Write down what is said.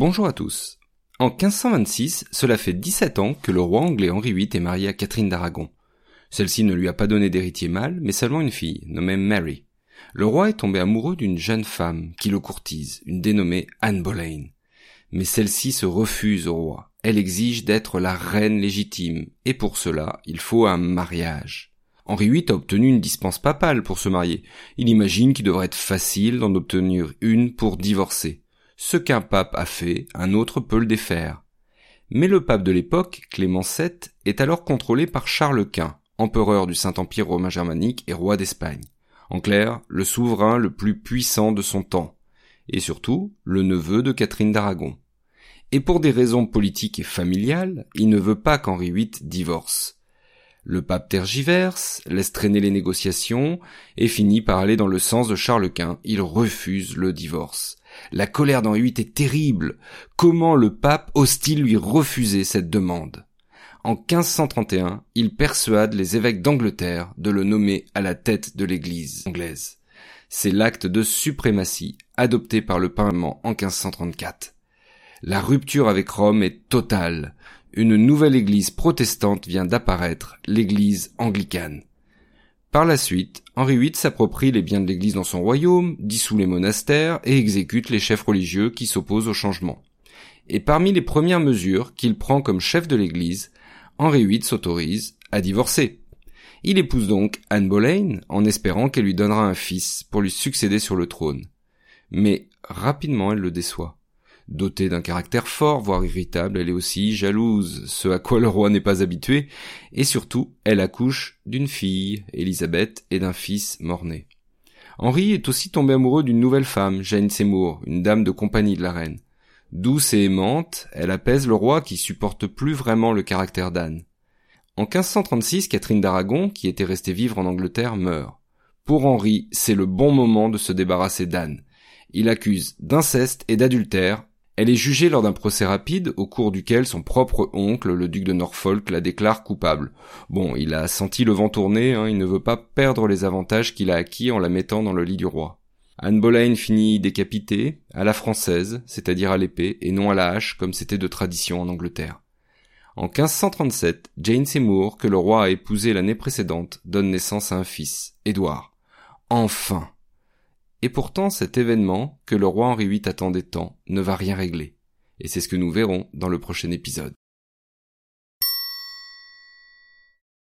Bonjour à tous. En 1526, cela fait 17 ans que le roi anglais Henri VIII est marié à Catherine d'Aragon. Celle-ci ne lui a pas donné d'héritier mâle, mais seulement une fille, nommée Mary. Le roi est tombé amoureux d'une jeune femme qui le courtise, une dénommée Anne Boleyn. Mais celle-ci se refuse au roi. Elle exige d'être la reine légitime, et pour cela, il faut un mariage. Henri VIII a obtenu une dispense papale pour se marier. Il imagine qu'il devrait être facile d'en obtenir une pour divorcer. Ce qu'un pape a fait, un autre peut le défaire. Mais le pape de l'époque, Clément VII, est alors contrôlé par Charles Quint, empereur du Saint-Empire romain germanique et roi d'Espagne. En clair, le souverain le plus puissant de son temps. Et surtout, le neveu de Catherine d'Aragon. Et pour des raisons politiques et familiales, il ne veut pas qu'Henri VIII divorce. Le pape tergiverse, laisse traîner les négociations, et finit par aller dans le sens de Charles Quint. Il refuse le divorce. La colère d'Henri VIII est terrible. Comment le pape ose-t-il lui refuser cette demande? En 1531, il persuade les évêques d'Angleterre de le nommer à la tête de l'Église anglaise. C'est l'acte de suprématie adopté par le Parlement en 1534. La rupture avec Rome est totale. Une nouvelle Église protestante vient d'apparaître, l'Église anglicane. Par la suite, Henri VIII s'approprie les biens de l'Église dans son royaume, dissout les monastères et exécute les chefs religieux qui s'opposent au changement. Et parmi les premières mesures qu'il prend comme chef de l'Église, Henri VIII s'autorise à divorcer. Il épouse donc Anne Boleyn en espérant qu'elle lui donnera un fils pour lui succéder sur le trône. Mais rapidement elle le déçoit. Dotée d'un caractère fort, voire irritable, elle est aussi jalouse, ce à quoi le roi n'est pas habitué, et surtout, elle accouche d'une fille, Élisabeth, et d'un fils mort-né. Henri est aussi tombé amoureux d'une nouvelle femme, Jane Seymour, une dame de compagnie de la reine. Douce et aimante, elle apaise le roi qui supporte plus vraiment le caractère d'Anne. En 1536, Catherine d'Aragon, qui était restée vivre en Angleterre, meurt. Pour Henri, c'est le bon moment de se débarrasser d'Anne. Il accuse d'inceste et d'adultère elle est jugée lors d'un procès rapide au cours duquel son propre oncle, le duc de Norfolk, la déclare coupable. Bon, il a senti le vent tourner, hein, il ne veut pas perdre les avantages qu'il a acquis en la mettant dans le lit du roi. Anne Boleyn finit décapitée, à la française, c'est-à-dire à l'épée, et non à la hache comme c'était de tradition en Angleterre. En 1537, Jane Seymour, que le roi a épousé l'année précédente, donne naissance à un fils, Édouard. Enfin! Et pourtant cet événement, que le roi Henri VIII attendait tant, ne va rien régler. Et c'est ce que nous verrons dans le prochain épisode.